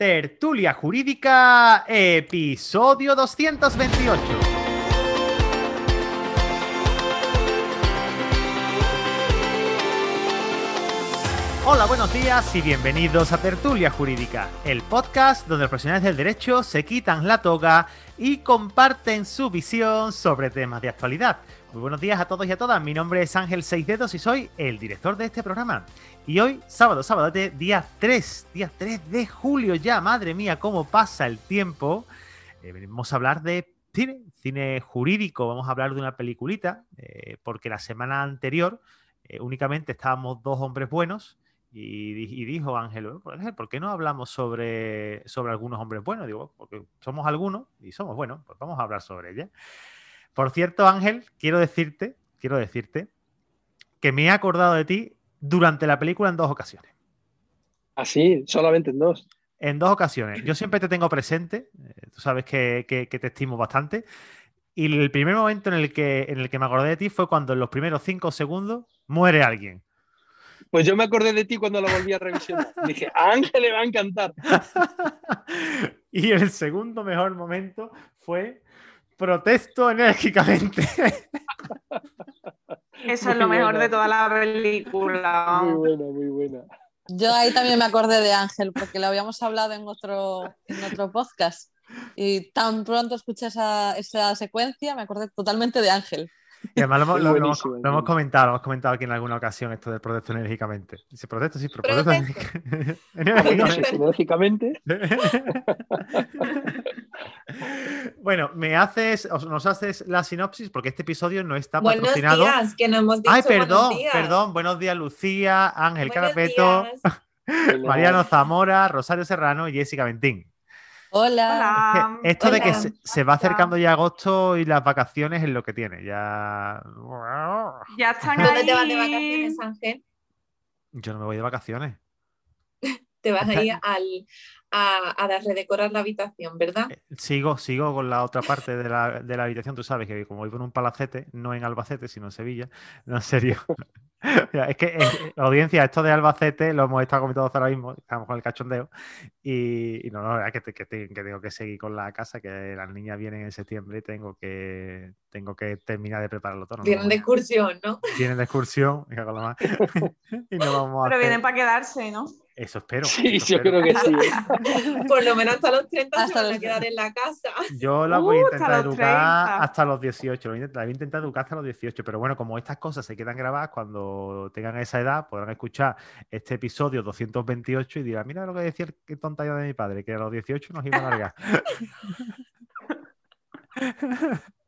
Tertulia Jurídica, episodio 228. Hola, buenos días y bienvenidos a Tertulia Jurídica, el podcast donde los profesionales del derecho se quitan la toga y comparten su visión sobre temas de actualidad. Muy buenos días a todos y a todas. Mi nombre es Ángel Seis Dedos y soy el director de este programa. Y hoy, sábado, sábado, día 3, día 3 de julio ya, madre mía, cómo pasa el tiempo. Eh, venimos a hablar de cine, cine jurídico, vamos a hablar de una peliculita, eh, porque la semana anterior eh, únicamente estábamos dos hombres buenos y, dijo Ángel, ¿por qué no hablamos sobre, sobre algunos hombres buenos? Digo, porque somos algunos y somos buenos, pues vamos a hablar sobre ella. Por cierto, Ángel, quiero decirte, quiero decirte que me he acordado de ti durante la película en dos ocasiones. ¿Ah, sí? ¿Solamente en dos? En dos ocasiones. Yo siempre te tengo presente, eh, tú sabes que, te estimo bastante. Y el primer momento en el, que, en el que me acordé de ti fue cuando en los primeros cinco segundos muere alguien. Pues yo me acordé de ti cuando lo volví a revisionar. Dije, a Ángel le va a encantar. y el segundo mejor momento fue protesto enérgicamente. Eso es lo mejor de toda la película. Muy buena, muy buena. Yo ahí también me acordé de Ángel, porque lo habíamos hablado en otro, en otro podcast. Y tan pronto escuché esa, esa secuencia, me acordé totalmente de Ángel. Y además lo, hemos comentado, lo hemos comentado aquí en alguna ocasión esto del protesto enérgicamente. Dice protesto, sí, pero protesto, enérgicamente. bueno, me haces, nos haces la sinopsis porque este episodio no está patrocinado. Buenos días, que no hemos dicho Ay, perdón, buenos días. perdón. Buenos días, Lucía, Ángel Carapeto, Mariano Zamora, Rosario Serrano y Jessica Ventín. Hola. esto de que se, va acercando ya agosto y las vacaciones es lo que tiene. Ya. Ya están ¿Dónde te vas de vacaciones, Ángel? Yo no me voy de vacaciones. te vas a ir al, a, a redecorar la habitación, ¿verdad? Eh, sigo, sigo con la otra parte de la, de la habitación. Tú sabes que como vivo en un palacete, no en Albacete, sino en Sevilla. No, en serio. es que, eh, audiencia, esto de Albacete lo hemos estado comentando ahora mismo, estamos con el cachondeo. Y, no, no, es que, que, que, tengo que seguir con la casa, que las niñas vienen en septiembre y tengo que, tengo que terminar de prepararlo todo. vienen de excursión, ¿no? Vienen de excursión, y no vamos a Pero vienen para quedarse, ¿no? Eso espero. Sí, yo creo que sí. Por lo menos hasta los 30 hasta se van a quedar en la casa. Yo la voy a uh, intentar educar hasta los 18. La voy, a intentar, educar hasta los 18. Pero bueno, como estas cosas se quedan grabadas, cuando tengan esa edad, podrán escuchar este episodio 228 y dirán, mira lo que decía el tontaño de mi padre, que a los 18 nos iba a largar.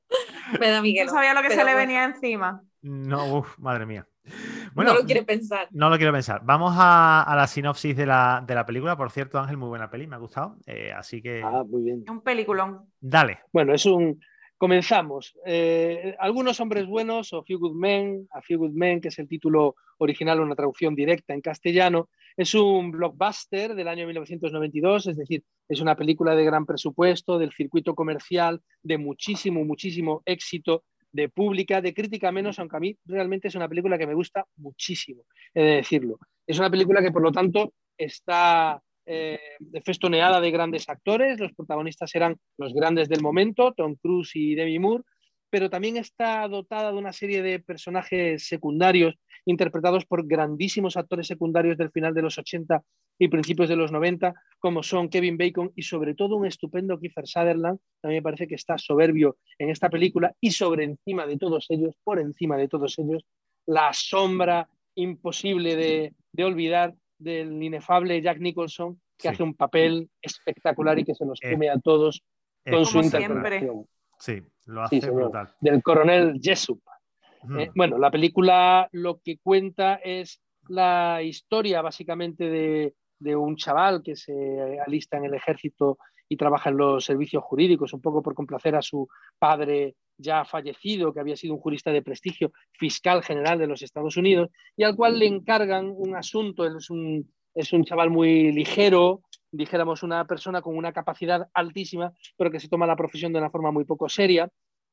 Me da Miguel. No sabía lo que se le venía encima. No, uff, madre mía. Bueno, no lo quiere pensar. No lo quiero pensar. Vamos a, la sinopsis de la, película. Por cierto, Ángel, muy buena peli, me ha gustado. Eh, así que. Ah, muy bien. Un peliculón. Dale. Bueno, es un. Comenzamos. Eh, algunos hombres buenos, o Few Good Men, A Few Good Men, que es el título original, una traducción directa en castellano, es un blockbuster del año 1992, es decir, es una película de gran presupuesto, del circuito comercial, de muchísimo, muchísimo éxito de pública, de crítica menos, aunque a mí realmente es una película que me gusta muchísimo, he de decirlo. Es una película que por lo tanto está eh, festoneada de grandes actores, los protagonistas eran los grandes del momento, Tom Cruise y Demi Moore, pero también está dotada de una serie de personajes secundarios interpretados por grandísimos actores secundarios del final de los 80 y principios de los 90, como son Kevin Bacon y sobre todo un estupendo Kiefer Sutherland. A mí me parece que está soberbio en esta película y sobre encima de todos ellos, por encima de todos ellos, la sombra imposible de, olvidar del inefable Jack Nicholson, que hace un papel espectacular y que se nos eh, come a todos con su interpretación. Sí, lo hace brutal. Del coronel Jessup. Eh, bueno, la película lo que cuenta es la historia básicamente de, un chaval que se alista en el ejército y trabaja en los servicios jurídicos, un poco por complacer a su padre ya fallecido, que había sido un jurista de prestigio, fiscal general de los Estados Unidos, y al cual le encargan un asunto, es un, es un chaval muy ligero, dijéramos, una persona con una capacidad altísima, pero que se toma la profesión de una forma muy poco seria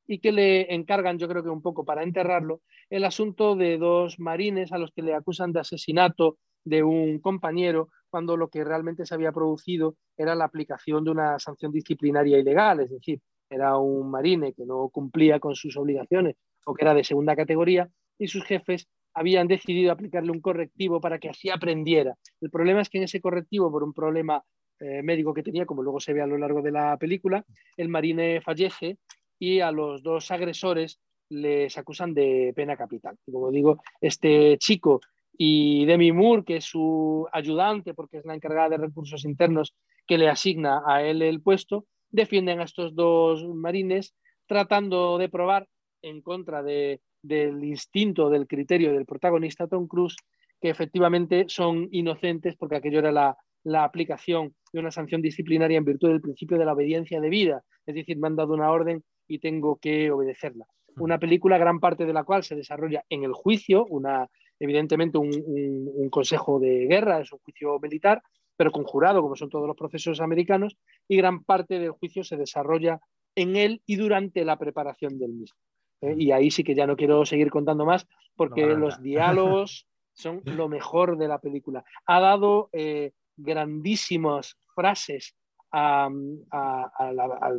y que le encargan, yo creo que un poco para enterrarlo, el asunto de dos marines a los que le acusan de asesinato de un compañero cuando lo que realmente se había producido era la aplicación de una sanción disciplinaria ilegal, es decir, era un marine que no cumplía con sus obligaciones o que era de segunda categoría y sus jefes habían decidido aplicarle un correctivo para que así aprendiera. El problema es que en ese correctivo, por un problema eh, médico que tenía, como luego se ve a lo largo de la película, el marine fallece y a los dos agresores les acusan de pena capital. como digo, este chico y Demi Moore, que es su ayudante porque es la encargada de recursos internos que le asigna a él el puesto, defienden a estos dos marines tratando de probar en contra de, del instinto, del criterio del protagonista Tom Cruise, que efectivamente son inocentes porque aquello era la, la aplicación de una sanción disciplinaria en virtud del principio de la obediencia debida, es decir, me han dado una orden y tengo que obedecerla. Una película, gran parte de la cual se desarrolla en el juicio, una, evidentemente un, un, consejo de guerra, es un juicio militar, pero conjurado, como son todos los procesos americanos, y gran parte del juicio se desarrolla en él y durante la preparación del mismo. ¿Eh? Y ahí sí que ya no quiero seguir contando más, porque los diálogos son lo mejor de la película. Ha dado eh, grandísimas frases al,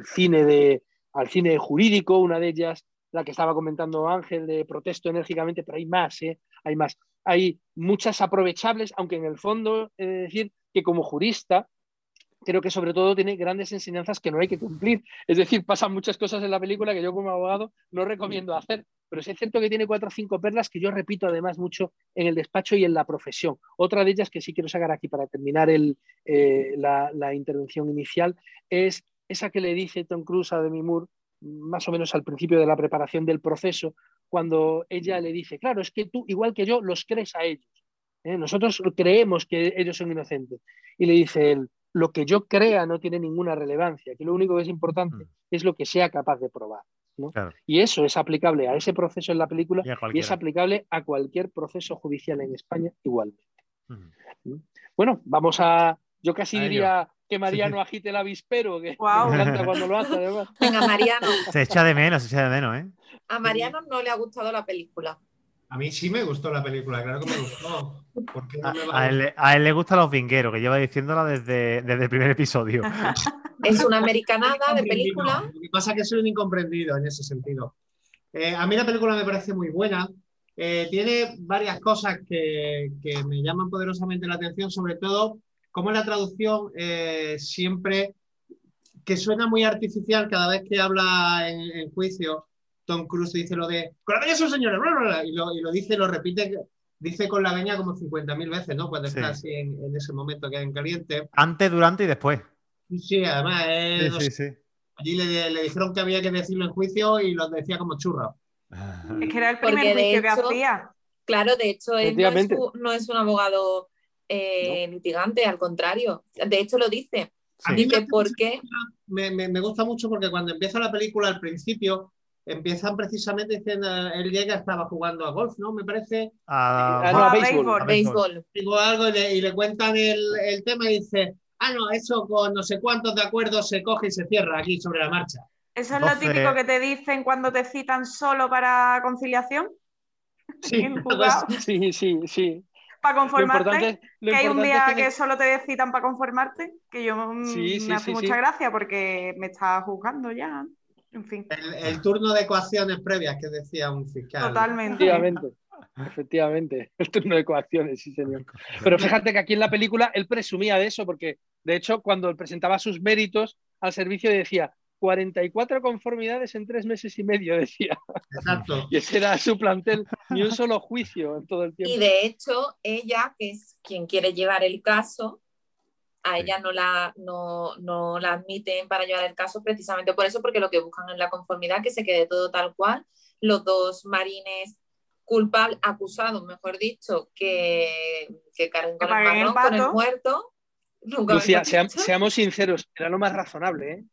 cine de, al cine jurídico, una de ellas la que estaba comentando Ángel de protesto enérgicamente, pero hay más, ¿eh? hay más. Hay muchas aprovechables, aunque en el fondo he de decir que como jurista creo que sobre todo tiene grandes enseñanzas que no hay que cumplir. Es decir, pasan muchas cosas en la película que yo como abogado no recomiendo hacer, pero sí es cierto que tiene cuatro o cinco perlas que yo repito además mucho en el despacho y en la profesión. Otra de ellas que sí quiero sacar aquí para terminar el, eh, la, intervención inicial es esa que le dice Tom Cruise a Demi Moore más o menos al principio de la preparación del proceso, cuando ella le dice, claro, es que tú, igual que yo, los crees a ellos. ¿eh? Nosotros creemos que ellos son inocentes. Y le dice él, lo que yo crea no tiene ninguna relevancia, que lo único que es importante mm. es lo que sea capaz de probar. Y eso es aplicable a ese proceso en la película y, es aplicable a cualquier proceso judicial en España igualmente. ¿Mm? Bueno, vamos a, yo casi diría que Mariano agite el avispero, que wow. me encanta cuando lo hace además. Venga, Mariano. Se echa de menos, se echa de menos, ¿eh? A Mariano no le ha gustado la película. A mí sí me gustó la película, claro que me gustó. a, él, le gustan los vingueros, que lleva diciéndola desde, desde el primer episodio. es una americanada de película. Lo que pasa es que soy un incomprendido en ese sentido. Eh, a mí la película me parece muy buena. Eh, tiene varias cosas que, que, me llaman poderosamente la atención, sobre todo como la traducción eh, siempre que suena muy artificial cada vez que habla en juicio Tom Cruise dice lo de con la veña son señores, y, lo, y lo dice, lo repite, dice con la veña como 50.000 veces, ¿no? Cuando está así en, ese momento que hay en caliente. Antes, durante y después. Sí, además, allí le, dijeron que había que decirlo en juicio y lo decía como churro. Es que era el primer juicio que hacía. Claro, de hecho, él no es, un abogado eh, litigante, al contrario. De hecho, lo dice. Dice, ¿por qué? Me, me, me, gusta mucho porque cuando empieza la película al principio empiezan precisamente diciendo, él llega, estaba jugando a golf, ¿no? Me parece. A, a, béisbol. béisbol. Digo algo y le, cuentan el, el, tema y dice, ah, no, eso con no sé cuántos de acuerdo se coge y se cierra aquí sobre la marcha. ¿Eso es lo típico que te dicen cuando te citan solo para conciliación? Sí, sí, sí, sí. Para conformarte, que hay un día que... solo te citan para conformarte, que yo mm, me hace mucha gracia porque me está juzgando ya. En fin. El, turno de ecuaciones previas que decía un fiscal. Totalmente. Efectivamente. Efectivamente, el turno de ecuaciones, sí, señor. Pero fíjate que aquí en la película él presumía de eso, porque de hecho, cuando él presentaba sus méritos al servicio, decía 44 conformidades en tres meses y medio, decía. Exacto. Y ese era su plantel, ni un solo juicio en todo el tiempo. Y de hecho, ella, que es quien quiere llevar el caso, a ella no la, no, no la admiten para llevar el caso precisamente por eso, porque lo que buscan es la conformidad, que se quede todo tal cual. Los dos marines culpables, acusados, mejor dicho, que, que carguen con el marrón, con el muerto. Lucía, seamos sinceros, era lo más razonable, ¿eh?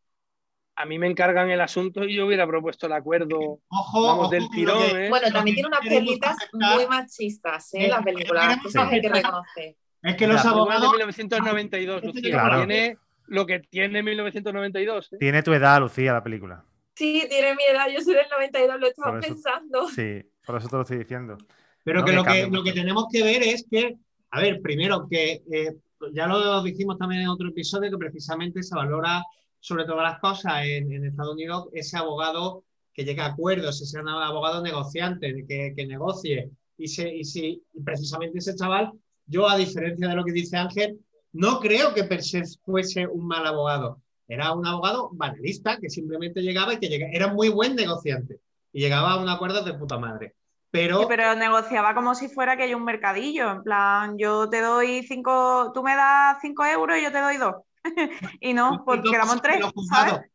a mí me encargan el asunto y yo hubiera propuesto el acuerdo vamos, del tirón. ¿eh? Bueno, también tiene unas perlitas muy machistas, ¿eh? La película, eso hay que reconocer. Es que los abogados. De 1992, Lucía. Tiene lo que tiene 1992. ¿eh? Tiene tu edad, Lucía, la película. Sí, tiene mi edad. Yo soy del 92, lo estaba pensando. Sí, por eso te lo estoy diciendo. Pero que, lo que lo que tenemos que ver es que, a ver, primero que eh, ya lo dijimos también en otro episodio, que precisamente se valora sobre todas las cosas en, en Estados Unidos ese abogado que llegue a acuerdos, ese abogado negociante, que, que negocie. Y, se, y si y precisamente ese chaval, yo a diferencia de lo que dice Ángel, no creo que per se fuese un mal abogado. Era un abogado banalista que simplemente llegaba y que llegaba, era muy buen negociante y llegaba a un acuerdo de puta madre. Pero, Sí, pero negociaba como si fuera que hay un mercadillo, en plan, yo te doy cinco, tú me das cinco euros y yo te doy dos. y no, porque quedamos tres, los juzgados, ¿sabes?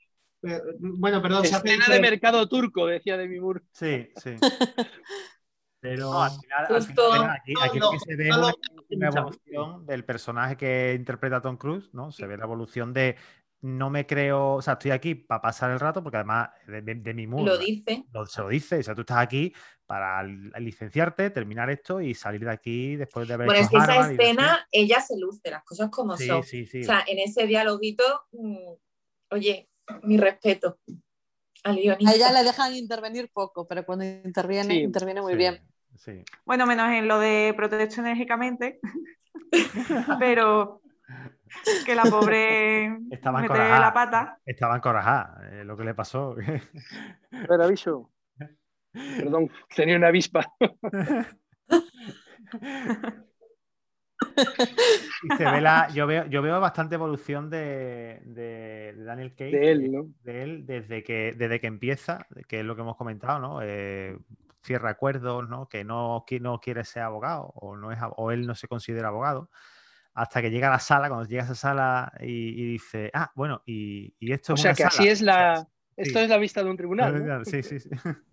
eh, Bueno, perdón, se hace Escena de mercado turco, decía Demi Moore. Sí, sí. Pero No, al final, al justo- final aquí, aquí lo que se ve una, no, una no, evolución del personaje que interpreta Tom Cruise, ¿no? Se ve la evolución de no me creo, o sea, estoy aquí para pasar el rato, porque además de, de, de mi mood, Lo dice. lo- se lo dice, o sea, tú estás aquí para li- licenciarte, terminar esto y salir de aquí después de haber Bueno, es que esa escena, ella se luce, las cosas como Sí, son. sí, sí. O sea, en ese dialoguito, mm, oye, mi respeto al. A ella le dejan intervenir poco, pero cuando interviene, Sí, interviene muy sí, bien. Sí. Bueno, menos en lo de protegerse enérgicamente, pero que la pobre Estaba la pata. Estaba encorajada, eh, lo que le pasó. Aviso. Perdón, tenía una avispa. Y se ve la, yo veo, yo veo bastante evolución de, de- de Daniel Cage. De él, ¿no? de él desde que, desde que empieza, que es lo que hemos comentado, ¿no? Eh, cierra acuerdos, ¿no? Que no, qui- no quiere ser abogado o, no es, ab- o él no se considera abogado, hasta que llega a la sala, cuando llega a esa sala y, y dice, ah, bueno, y, y esto O es sea una que así sala". es la. Esto Sí. es la vista de un tribunal. ¿no? Sí, sí, sí.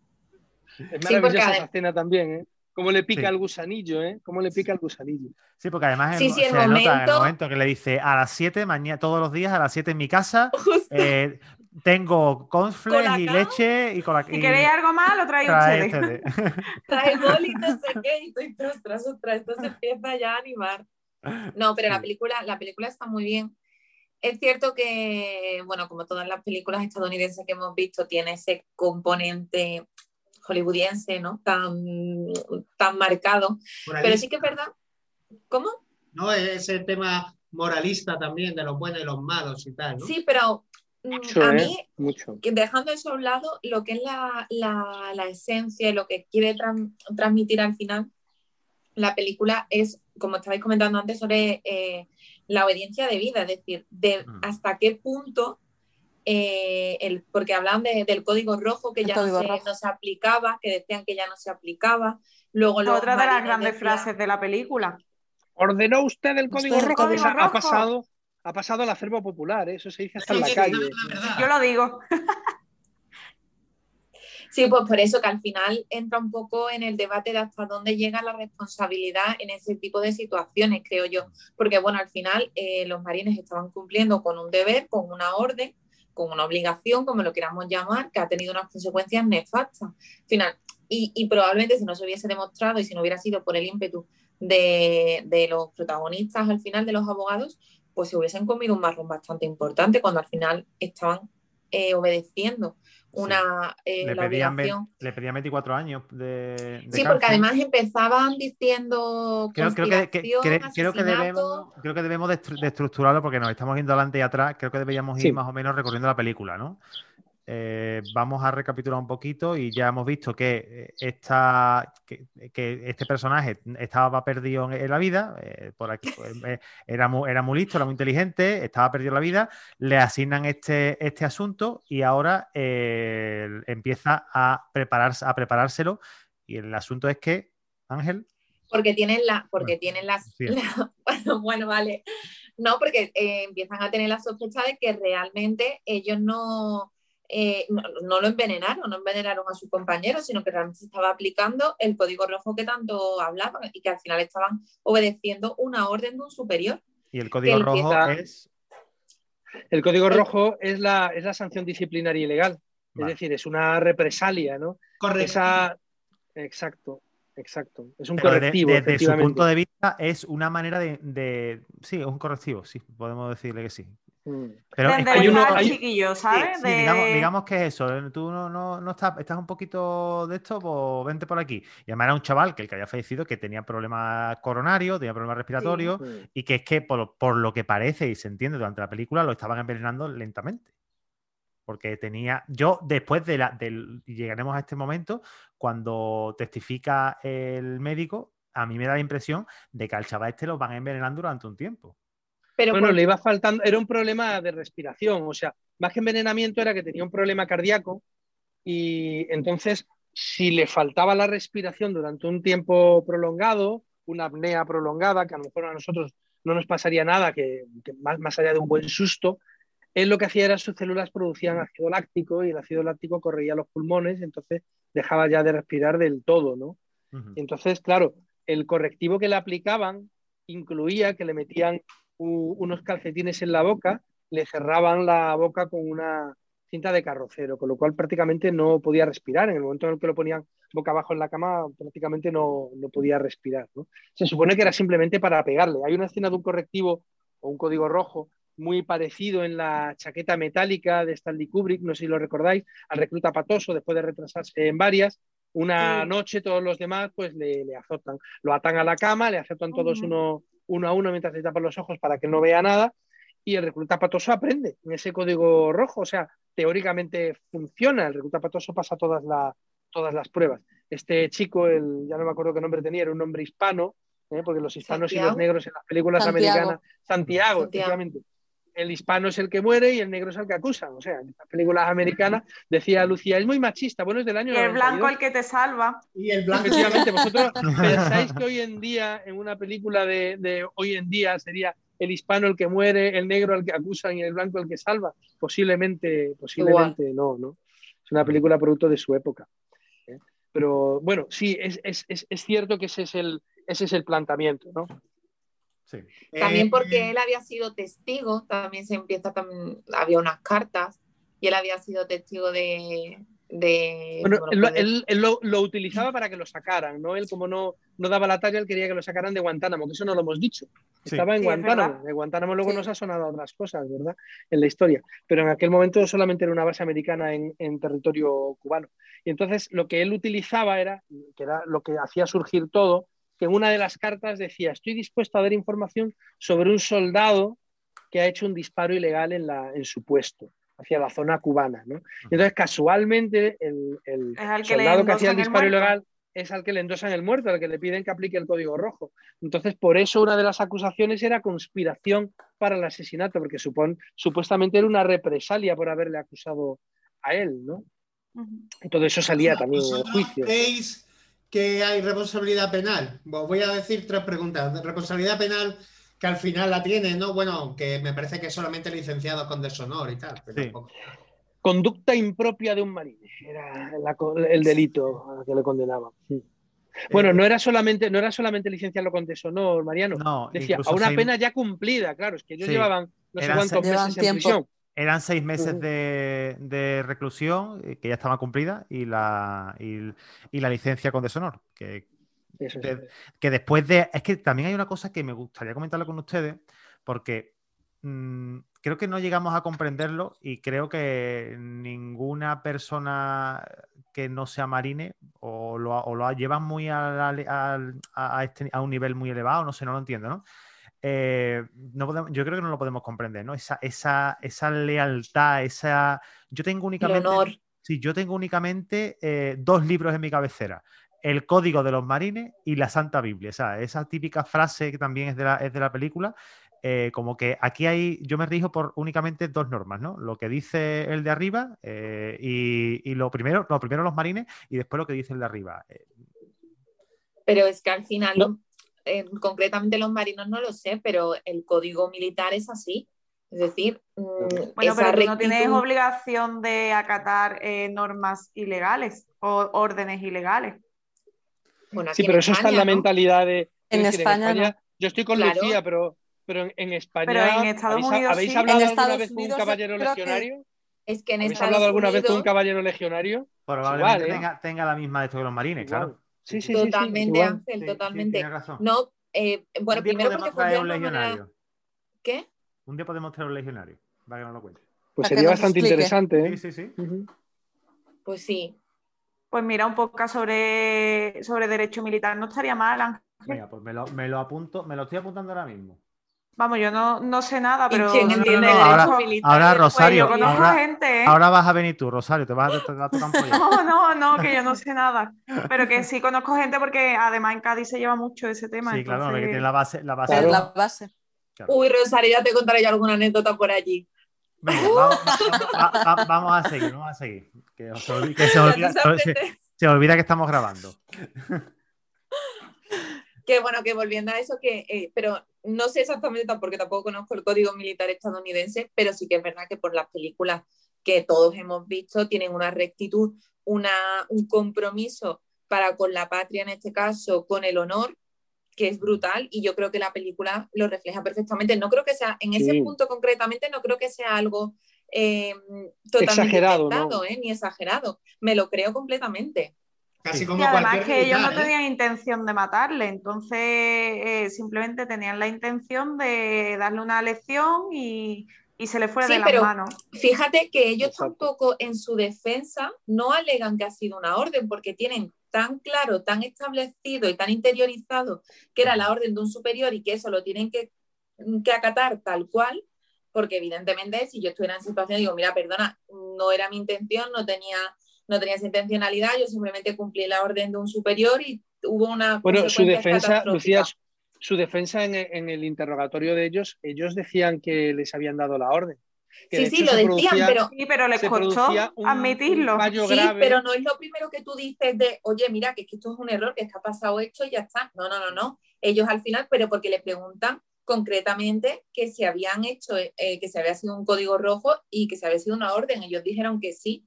Es Sí, porque maravillosa esa escena también, ¿eh? Cómo le pica Sí. el gusanillo, ¿eh? Cómo le pica el gusanillo. Sí, porque además Sí, el- sí, el se nota en el momento- momento que le dice a las 7, mañana, todos los días a las 7 en mi casa, eh, tengo cornflakes y leche y con la Si queréis algo más, lo traéis ustedes. trae boli, no sé qué, y tú dices, ostras, ostras, esto se empieza ya a animar. No, pero la película, la película está muy bien. Es cierto que, bueno, como todas las películas estadounidenses que hemos visto, tiene ese componente hollywoodiense, ¿no? Tan, tan marcado. Pero sí que es verdad. ¿Cómo? ¿no? Ese tema moralista también de los buenos y los malos y tal, ¿no? Sí, pero Mucho, a ¿eh? mí, Mucho. que dejando eso a un lado, lo que es la, la- la esencia y lo que quiere tran- transmitir al final, la película es, como estabais comentando antes, sobre eh, la obediencia de vida, es decir, de Mm. hasta qué punto, eh, el, porque hablaban de- del código rojo que El ya no se, rojo. no se aplicaba, que decían que ya no se aplicaba. Luego Otra de las grandes decían- frases de la película. ¿Ordenó usted el código Usted el rojo? código Esa ha rojo. pasado, ha pasado al acervo popular, ¿eh? eso se dice hasta en la Sí, calle. Yo lo digo. Sí, pues por eso que al final entra un poco en el debate de hasta dónde llega la responsabilidad en ese tipo de situaciones, creo yo. Porque, bueno, al final eh, los marines estaban cumpliendo con un deber, con una orden, con una obligación, como lo queramos llamar, que ha tenido unas consecuencias nefastas. Al final, y, y probablemente si no se hubiese demostrado y si no hubiera sido por el ímpetu de, de los protagonistas al final, de los abogados, pues se hubiesen comido un marrón bastante importante cuando al final estaban eh, obedeciendo una eh, le, la pedían, le pedían 24 años de, de Sí, porque además empezaban diciendo Creo, creo que, que- cre- creo que debemos, creo que debemos de, estru- de estructurarlo porque nos estamos yendo adelante y atrás. Creo que deberíamos ir Sí. más o menos recorriendo la película, ¿no? Eh, vamos a recapitular un poquito y ya hemos visto que, eh, esta, que, que este personaje estaba perdido en, en la vida, eh, por aquí, pues, eh, era, muy, era muy listo, era muy inteligente, estaba perdido en la vida, le asignan este, este asunto y ahora empieza a, prepararse, a preparárselo y el asunto es que, Ángel, Porque tienen la, porque Bueno, tienen las, sí. la- bueno, bueno, vale. No, porque empiezan a tener la sospecha de que realmente ellos no, eh, no, no lo envenenaron, no envenenaron a su compañero, sino que realmente se estaba aplicando el código rojo que tanto hablaban y que al final estaban obedeciendo una orden de un superior. Y el código rojo es. El código El- rojo es la, es la sanción disciplinaria ilegal, Vale. es decir, es una represalia, ¿no? Correcto. Esa... Exacto, exacto. Es un pero correctivo, desde su punto de vista es una manera de, de- Sí, es un correctivo, sí, podemos decirle que sí. Pero es que hay uno- hay- chiquillo, ¿sabes? Sí, De- digamos, digamos que es eso. ¿eh? Tú no, no, no estás, estás un poquito de esto, pues vente por aquí. Y además era un chaval que el que había fallecido que tenía problemas coronarios, tenía problemas respiratorios y que es que por, lo- por lo que parece y se entiende durante la película lo estaban envenenando lentamente. Porque tenía, yo después de la, del, llegaremos a este momento, cuando testifica el médico, a mí me da la impresión de que al chaval este lo van envenenando durante un tiempo. Pero Bueno, le iba faltando, era un problema de respiración, o sea, más que envenenamiento era que tenía un problema cardíaco y entonces si le faltaba la respiración durante un tiempo prolongado, una apnea prolongada, que a lo mejor a nosotros no nos pasaría nada, que, que más, más allá de un buen susto, él lo que hacía era sus células producían ácido láctico y el ácido láctico corría a los pulmones, entonces dejaba ya de respirar del todo, ¿no? Entonces, claro, el correctivo que le aplicaban incluía que le metían unos calcetines en la boca, le cerraban la boca con una cinta de carrocero, con lo cual prácticamente no podía respirar. En el momento en el que lo ponían boca abajo en la cama, prácticamente no, no podía respirar. ¿no? Se supone que era simplemente para pegarle. Hay una escena de un correctivo o un código rojo muy parecido en la chaqueta metálica de Stanley Kubrick, no sé si lo recordáis, al recluta patoso después de retrasarse en varias. Una Sí. noche todos los demás pues le, le azotan, lo atan a la cama, le azotan todos Ujú. uno, uno a uno mientras le tapan los ojos para que no vea nada y el recluta patoso aprende en ese código rojo, o sea, teóricamente funciona, el recluta patoso pasa todas, la- todas las pruebas. Este chico, el, ya no me acuerdo qué nombre tenía, era un nombre hispano, ¿eh? porque los hispanos y los negros en las películas Santiago. americanas, Santiago, Santiago. efectivamente. El hispano es el que muere y el negro es el que acusan. O sea, en estas películas americanas decía Lucía, es muy machista, bueno, es del año Y el blanco 92. el que te salva. Y el blanco. Efectivamente, vosotros pensáis que hoy en día, en una película de, de hoy en día, sería el hispano el que muere, el negro el que acusan y el blanco el que salva. Posiblemente, posiblemente no, ¿no? Es una película producto de su época. ¿eh? Pero bueno, sí, es, es, es, es cierto que ese es el, ese es el planteamiento, ¿no? Sí. También Eh, porque él había sido testigo, también se empieza, también, había unas cartas y él había sido testigo de... de Bueno, bueno, él, lo- pues de- él- él lo, lo utilizaba para que lo sacaran, ¿no? Él como no, no daba la talla, él quería que lo sacaran de Guantánamo, que eso no lo hemos dicho. Sí. Estaba en Sí, Guantánamo. De Guantánamo luego Sí. nos ha sonado a otras cosas, ¿verdad? En la historia. Pero en aquel momento solamente era una base americana en, en territorio cubano. Y entonces lo que él utilizaba era, que era lo que hacía surgir todo, que en una de las cartas decía, estoy dispuesto a dar información sobre un soldado que ha hecho un disparo ilegal en, la, en su puesto, hacia la zona cubana, ¿no? Y entonces casualmente el, que soldado que hacía el disparo ilegal es al que le endosan el muerto, al que le piden que aplique el código rojo. Entonces, por eso una de las acusaciones era conspiración para el asesinato, porque supon- supuestamente era una represalia por haberle acusado a él, ¿no? Y todo eso salía también en el ¿Vosotros juicio. creéis que hay responsabilidad penal? Os voy a decir tres preguntas. Responsabilidad penal que al final la tiene, ¿no? Bueno, que me parece que solamente licenciado con deshonor y tal. pero Sí. tampoco- Conducta impropia de un marine, era la el delito al que le condenaban. Sí. Bueno, Eh, no era solamente, no era solamente licenciarlo con deshonor, Mariano. No, Decía, a una pena ya cumplida, claro, es que ellos Sí. llevaban no sé cuántos meses Llevan en tiempo. prisión. Eran seis meses de, de reclusión eh, que ya estaban cumplidas y la, y, y la licencia con deshonor. Que, Eso es. de- que después de. Es que también hay una cosa que me gustaría comentarla con ustedes, porque mm, creo que no llegamos a comprenderlo y creo que ninguna persona que no sea marine o lo, o lo llevan muy a, a este- a un nivel muy elevado, no sé, no lo entiendo, ¿no? Eh, no podemos- yo creo que no lo podemos comprender, ¿no? Esa, esa, esa lealtad, esa. Yo tengo el únicamente. honor. Sí, yo tengo únicamente eh, dos libros en mi cabecera. El Código de los Marines y la Santa Biblia. O sea, esa típica frase que también es de la, es de la película. eh, como que aquí hay, yo me rijo por únicamente dos normas, ¿no? Lo que dice el de arriba eh, y, y lo primero, lo primero los marines y después lo que dice el de arriba. Eh, Pero es que al final, No. Eh, concretamente los marinos no lo sé, pero el código militar es así. Es decir, mm, Bueno, esa pero tú no tienes obligación de acatar eh, normas ilegales o órdenes ilegales. Bueno, Sí, pero en eso está en la mentalidad de. En es decir, España Yo estoy con Claro. Lucía, pero, pero en, en España. Pero en Estados ¿habéis, Unidos ¿habéis sí. hablado En alguna vez con un caballero que- legionario? Es que en ¿Habéis Estados hablado alguna vez con un caballero legionario? probablemente igual, ¿eh? tenga, tenga la misma de esto que los marines, Igual. claro. Sí, sí, sí, sí, totalmente, igual. Ángel, Sí, sí, totalmente. tienes razón. no, eh, bueno, un día primero podemos porque traer funciona un manera- legionario. ¿Qué? Un día podemos traer un legionario. para que nos lo cuente. Pues Para sería bastante explique. interesante. ¿eh? Sí, sí, sí. Pues sí. Pues mira, un podcast sobre, sobre derecho militar no estaría mal, Ángel. Venga, pues me lo, me lo apunto, me lo estoy apuntando ahora mismo. Vamos, yo no, no sé nada, ¿Y pero. quién no, entiende no, el ahora- derecho militar? ahora, Pues yo Rosario, ahora- gente, ¿eh? Ahora vas a venir tú, Rosario, te vas a, te vas a tocar un pollo. No, no, no, que yo no sé nada. Pero que sí conozco gente porque además en Cádiz se lleva mucho ese tema. Sí, claro, que tiene la base, la base. Claro. la base. Uy, Rosario, ya te contaré yo alguna anécdota por allí. Venga, vamos, va- va- va- vamos a seguir, vamos a seguir. Que olvida- se olvida que estamos grabando. Que bueno, que volviendo a eso, que, eh, pero no sé exactamente porque tampoco conozco el código militar estadounidense, pero sí que es verdad que por las películas que todos hemos visto tienen una rectitud, una, un compromiso para con la patria, en este caso, con el honor, que es brutal, y yo creo que la película lo refleja perfectamente. No creo que sea, en ese Sí. punto concretamente, no creo que sea algo eh, totalmente Exagerado, ¿no? ¿eh? ni exagerado. Me lo creo completamente. Casi Sí. como Y además cualquier que ellos no ¿eh? tenían intención de matarle, entonces eh, simplemente tenían la intención de darle una lección y, y se le fue Sí, de las pero- manos. Fíjate que ellos Exacto. tampoco en su defensa no alegan que ha sido una orden porque tienen tan claro, tan establecido y tan interiorizado que era la orden de un superior y que eso lo tienen que, que acatar tal cual, porque evidentemente si yo estuviera en situación digo, mira, perdona, no era mi intención, no tenía, no tenía esa intencionalidad, yo simplemente cumplí la orden de un superior y hubo una... Bueno, su defensa. Lucía, su- defensa en, en el interrogatorio de ellos, ellos decían que les habían dado la orden. Sí, sí, lo se decían, producía- pero... Sí, pero les se costó un- admitirlo. un Sí, grave. pero no es lo primero que tú dices de, oye, mira, que, es que esto es un error, que está pasado esto y ya está. No, no, no, no. Ellos al final, pero porque le preguntan concretamente que si habían hecho, eh, que se había sido un código rojo y que se había sido una orden. Ellos dijeron que sí,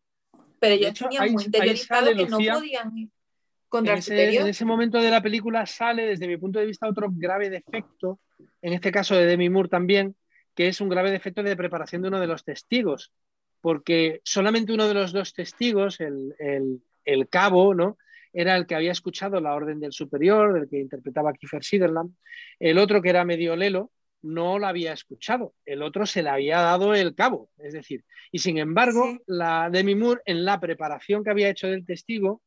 pero ellos hecho, tenían ahí- muy interiorizado que no podían contra en el ese, superior. en ese momento de la película sale, desde mi punto de vista, otro grave defecto, en este caso de Demi Moore también, que es un grave defecto de preparación de uno de los testigos, porque solamente uno de los dos testigos, el, el- el cabo, ¿no? era el que había escuchado la orden del superior, del que interpretaba Kiefer Sutherland, el otro que era medio lelo, no la había escuchado, el otro se le había dado el cabo, es decir, y sin embargo, Sí. la Demi Moore, en la preparación que había hecho del testigo,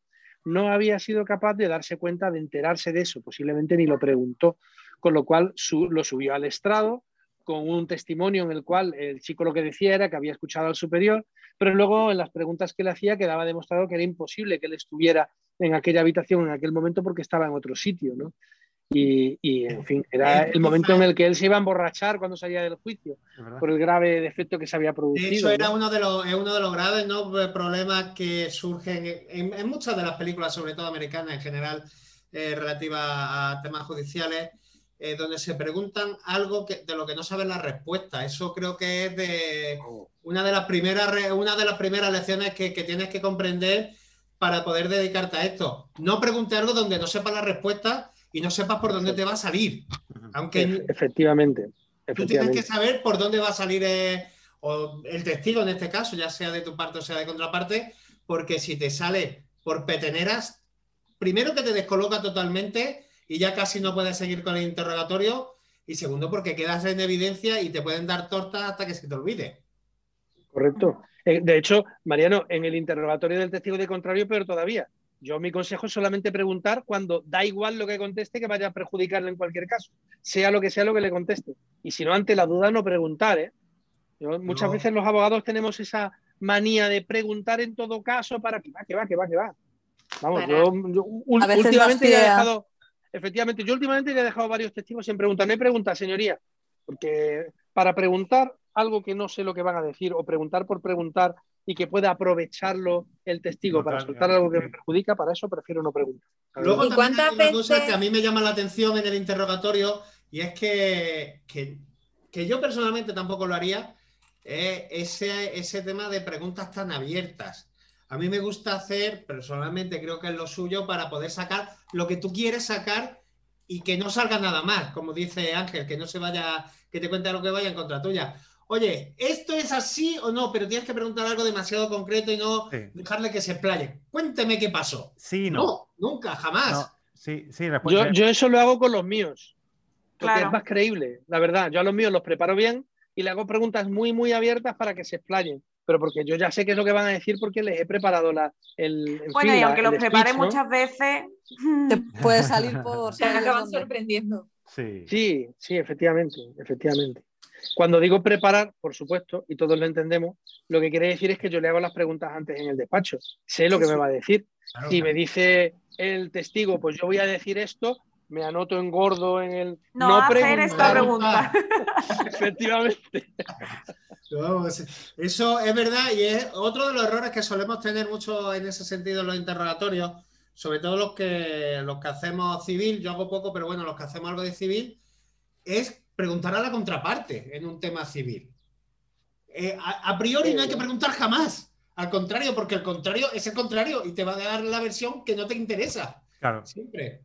no había sido capaz de darse cuenta, de enterarse de eso, posiblemente ni lo preguntó, con lo cual su- lo subió al estrado con un testimonio en el cual el chico lo que decía era que había escuchado al superior, pero luego en las preguntas que le hacía quedaba demostrado que era imposible que él estuviera en aquella habitación en aquel momento porque estaba en otro sitio, ¿no? Y, y, en fin, era el momento en el que él se iba a emborrachar cuando salía del juicio, por el grave defecto que se había De producido. hecho, era ¿no? uno de los, es uno de los graves ¿no? problemas que surgen en, en muchas de las películas, sobre todo americanas en general, eh, relativas a temas judiciales, eh, donde se preguntan algo que, de lo que no saben la respuesta. Eso creo que es de una de las primeras, re- una de las primeras lecciones que, que tienes que comprender para poder dedicarte a esto. No pregunte algo donde no sepas la respuesta y no sepas por dónde te va a salir. Aunque Efe- Efectivamente. Tú tienes que saber por dónde va a salir eh, o el testigo en este caso, ya sea de tu parte o sea de contraparte, porque si te sale por peteneras, primero que te descoloca totalmente y ya casi no puedes seguir con el interrogatorio, y segundo porque quedas en evidencia y te pueden dar tortas hasta que se te olvide. Correcto. Eh, De hecho, Mariano, en el interrogatorio del testigo de contrario, pero todavía. Yo mi consejo es solamente preguntar cuando da igual lo que conteste que vaya a perjudicarle en cualquier caso, sea lo que sea lo que le conteste. Y si no, ante la duda, no preguntar. ¿eh? Yo- muchas No. veces los abogados tenemos esa manía de preguntar en todo caso para que va, que va, que va, que va. Vamos, Para- yo, últimamente ya he dejado, efectivamente, yo últimamente ya he dejado varios testigos sin preguntar. No hay pregunta, señoría, porque para preguntar algo que no sé lo que van a decir o preguntar por preguntar y que pueda aprovecharlo el testigo para soltar claro. algo que me perjudica, para eso prefiero no preguntar. Luego ¿Y también cuántas hay una cosa que a mí me llama la atención en el interrogatorio y es que, que, que yo personalmente tampoco lo haría, eh, ese, ese tema de preguntas tan abiertas. A mí me gusta hacer, personalmente creo que es lo suyo, para poder sacar lo que tú quieres sacar y que no salga nada más, como dice Ángel, que no se vaya, que te cuente lo que vaya en contra tuya. Oye, ¿esto es así o no? Pero tienes que preguntar algo demasiado concreto y no Sí. dejarle que se explaye. Cuénteme qué pasó. Sí, no. No, nunca, jamás. No, Sí, sí, Yo, yo eso lo hago con los míos, porque Claro. es más creíble, la verdad. Yo a los míos los preparo bien y le hago preguntas muy, muy abiertas para que se explayen. Pero porque yo ya sé qué es lo que van a decir porque les he preparado la, el. en Bueno, fin, y aunque el los prepare muchas veces, Te puede salir por... Se acaban sorprendiendo. Sí. Sí, sí, efectivamente, efectivamente. Cuando digo preparar, por supuesto, y todos lo entendemos, lo que quiere decir es que yo le hago las preguntas antes en el despacho. Sé lo que me va a decir. Claro, Si claro. me dice el testigo, pues yo voy a decir esto, me anoto en gordo en el. no, a hacer esta pregunta. Efectivamente. No, es- eso es verdad y es otro de los errores que solemos tener mucho en ese sentido en los interrogatorios, sobre todo los que, los que hacemos civil, yo hago poco, pero bueno, los que hacemos algo de civil, es preguntar a la contraparte en un tema civil. Eh, a, a priori no hay que preguntar jamás, al contrario, porque el contrario es el contrario y te va a dar la versión que no te interesa, Claro. siempre.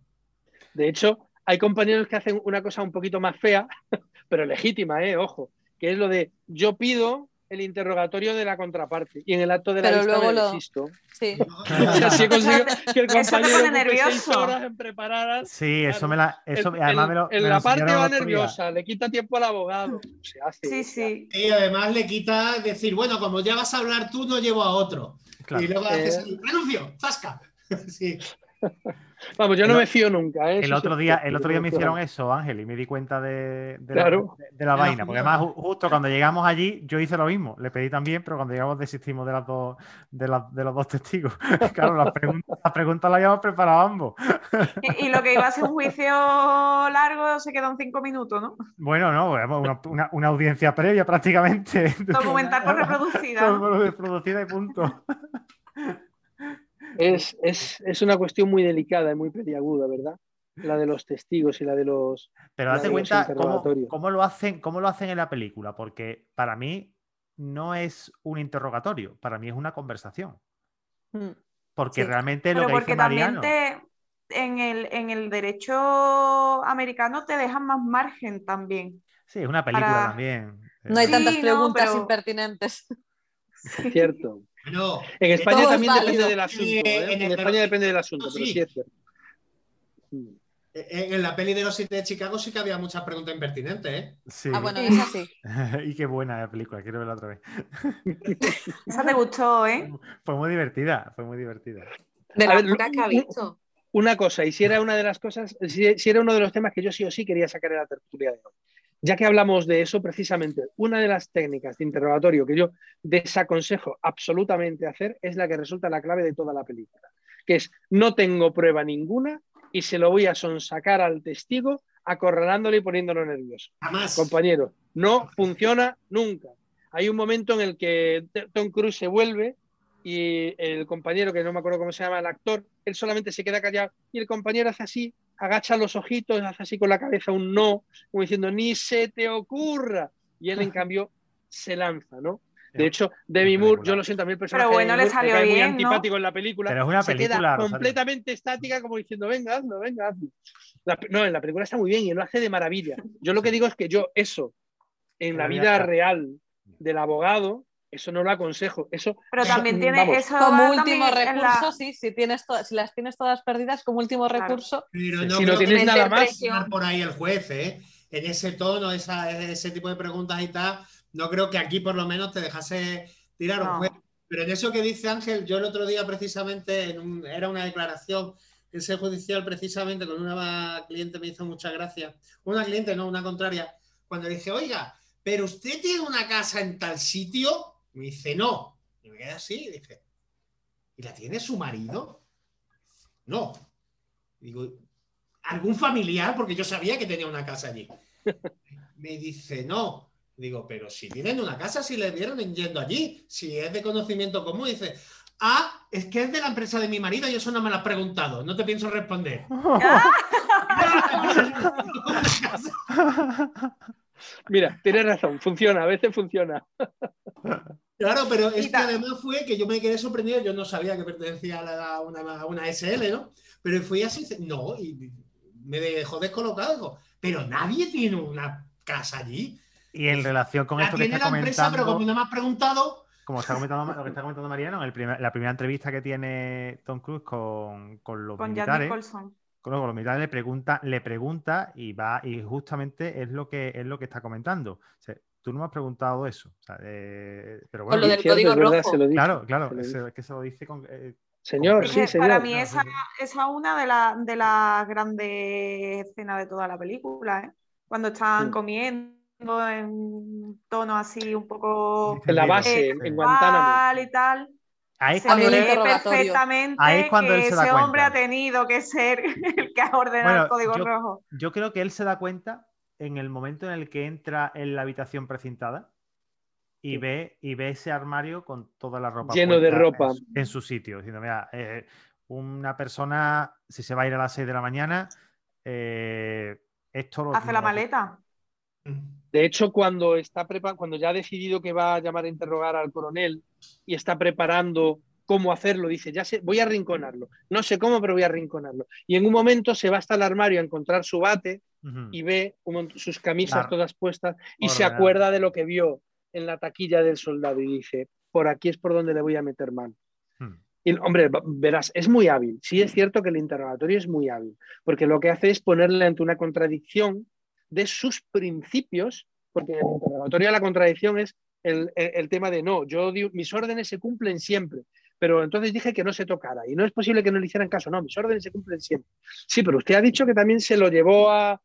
De hecho, hay compañeros que hacen una cosa un poquito más fea, pero legítima, ¿eh? Ojo, que es lo de yo pido el interrogatorio de la contraparte y en el acto de la Pero vista luego me lo- desisto. Sí. O sea, que el Eso te compañero pone ocupe seis nervioso. horas en preparar Sí, eso me la. Eso, el- además el- me lo. me lo la parte va día. nerviosa, le quita tiempo al abogado. Se hace. Sí, sí. Y además le quita decir, bueno, como ya vas a hablar tú, no llevo a otro. Claro. Y luego Eh. haces el renuncio, zasca. sí. Vamos, yo no El- me fío nunca. ¿eh? El otro día, el otro día me hicieron eso, Ángel, y me di cuenta de, de Claro. la, de, de la Pero, vaina. Porque además, ju- justo cuando llegamos allí, yo hice lo mismo. Le pedí también, pero cuando llegamos desistimos de las dos, de, los dos testigos. claro, las preguntas, las preguntas las habíamos preparado ambos. Y, y lo que iba a ser un juicio largo se quedó en cinco minutos, ¿no? Bueno, no, una, una- una audiencia previa prácticamente. Documental por reproducida. reproducida y punto. Es, es, es una cuestión muy delicada y muy peliaguda, ¿verdad? La de los testigos y la de los. Pero date cuenta cómo, cómo lo hacen, cómo lo hacen en la película, porque para mí no es un interrogatorio, para mí es una conversación. Mm. Porque Sí. realmente lo Pero que porque dice también Mariano. te, en el, en el derecho americano te dejan más margen también. Sí, es una película para- también. No hay Sí, tantas no, preguntas pero- impertinentes. Cierto. Bueno, En España es también depende del asunto. Eh, ¿eh? en España depende del asunto, pero Sí. cierto. Mm. en en la peli de los siete de Chicago sí que había muchas preguntas impertinentes, ¿eh? Sí. Ah, bueno, esa sí. y qué buena la película, quiero verla otra vez. Esa te gustó, ¿eh? Fue muy divertida, fue muy divertida. De A las ver, lo- pocas que ha visto. Una cosa, y si era una de las cosas, si, si era uno de los temas que yo sí o sí quería sacar en la tertulia de hoy. Ya que hablamos de eso, precisamente, una de las técnicas de interrogatorio que yo desaconsejo absolutamente hacer es la que resulta la clave de toda la película, que es no tengo prueba ninguna y se lo voy a sonsacar al testigo acorralándole y poniéndolo nervioso. Jamás. Compañero, no funciona nunca. Hay un momento en el que Tom Cruise se vuelve y el compañero, que no me acuerdo cómo se llama, el actor, él solamente se queda callado y el compañero hace así, agacha los ojitos, hace así con la cabeza un no, como diciendo, ni se te ocurra. Y él, en cambio, se lanza, ¿no? De hecho, Demi Moore, yo lo siento, a mí el personaje Pero bueno, de le me salió muy bien, ¿no? antipático en la película. Pero es una se película, queda Rosario. completamente estática, como diciendo, venga, hazlo, venga, hazlo. La- no, en la película está muy bien y lo hace de maravilla. Yo lo que digo es que yo eso, en la vida real del abogado, eso no lo aconsejo. Eso, Pero también tiene vamos. eso. Como último recurso, la- sí, si, tienes to- si las tienes todas perdidas, como último Claro. recurso. Pero no si no creo que tienes nada más, por ahí el juez, ¿eh? En ese tono, esa, ese tipo de preguntas y tal, no creo que aquí por lo menos te dejase tirar un juez. Pero en eso que dice Ángel, yo el otro día precisamente, en un- era una declaración en ese judicial precisamente con una cliente me hizo mucha gracia. Una cliente, no, una contraria. Cuando dije, oiga, pero usted tiene una casa en tal sitio, me dice, no. Y me quedé así y dije, ¿y la tiene su marido? No. Digo, ¿algún familiar? Porque yo sabía que tenía una casa allí. Me dice, no. Digo, pero si tienen una casa, si le vieron yendo allí, si es de conocimiento común, dice, ah, es que es de la empresa de mi marido y eso no me lo has preguntado, no te pienso responder. mira, tienes razón, funciona, a veces funciona. Claro, pero es que además fue que yo me quedé sorprendido, yo no sabía que pertenecía a, la- a una, a una SL, ¿no? Pero fui así, no, y me dejó descolocado, digo, pero nadie tiene una casa allí. Y en relación con La esto que tiene está la empresa, pero comentando, como no me has preguntado, como está comentando, lo que está comentando Mariano, en el primer- la primera entrevista que tiene Tom Cruise con, con los Con Jack militares, Nicholson. Con los militares le pregunta, le pregunta y va, y justamente es lo que es lo que está comentando. O sea, tú no me has preguntado eso. O sea, eh, pero Con bueno, lo del código verdad, rojo. lo claro, claro, lo es que se lo dice con... eh, Señor, sí, señor. Para mí esa, es una de, la- de las grandes escenas de toda la película, ¿eh? Cuando están Sí. comiendo en tono así un poco En la base, en. Guantánamo. y tal. Ahí es Se cuando él- perfectamente Ahí es cuando él que se da ese hombre ha tenido que ser el que ha ordenado Bueno, el código yo- rojo. yo creo que él se da cuenta en el momento en el que entra en la habitación precintada y Sí. ve y ve ese armario con toda la ropa Lleno de ropa. en su, en su sitio diciendo mira eh, una persona si se va a ir a las 6 de la mañana eh, esto lo Hace la maleta. De hecho, cuando está prepa- cuando ya ha decidido que va a llamar a interrogar al coronel y está preparando cómo hacerlo, dice, ya sé, voy a arrinconarlo. No sé cómo, pero voy a arrinconarlo. Y en un momento se va hasta el armario a encontrar su bate y ve un sus camisas Claro. todas puestas y se acuerda de lo que vio en la taquilla del soldado y dice, por aquí es por donde le voy a meter mano. Hmm. Y, hombre, verás, es muy hábil. Sí es cierto que el interrogatorio es muy hábil, porque lo que hace es ponerle ante una contradicción de sus principios, porque en el interrogatorio la contradicción es el, el- el tema de no, yo di- mis órdenes se cumplen siempre, pero entonces dije que no se tocara y no es posible que no le hicieran caso, no, mis órdenes se cumplen siempre. Sí, pero usted ha dicho que también se lo llevó a,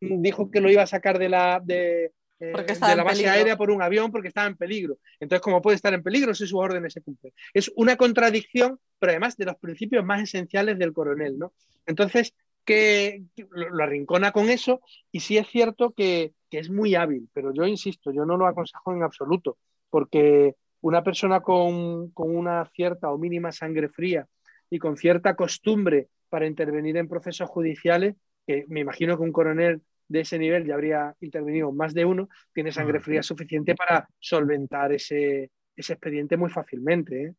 dijo que lo iba a sacar de la, de, eh, de la base aérea por un avión porque estaba en peligro. Entonces, ¿cómo puede estar en peligro si sus órdenes se cumplen? Es una contradicción, pero además de los principios más esenciales del coronel, ¿no? Entonces, que lo, arrincona con eso y sí es cierto que, que es muy hábil, pero yo insisto, yo no lo aconsejo en absoluto, porque una persona con, con una cierta o mínima sangre fría y con cierta costumbre para intervenir en procesos judiciales, que me imagino que un coronel de ese nivel ya habría intervenido más de uno, tiene sangre fría suficiente para solventar ese, ese expediente muy fácilmente. ¿eh?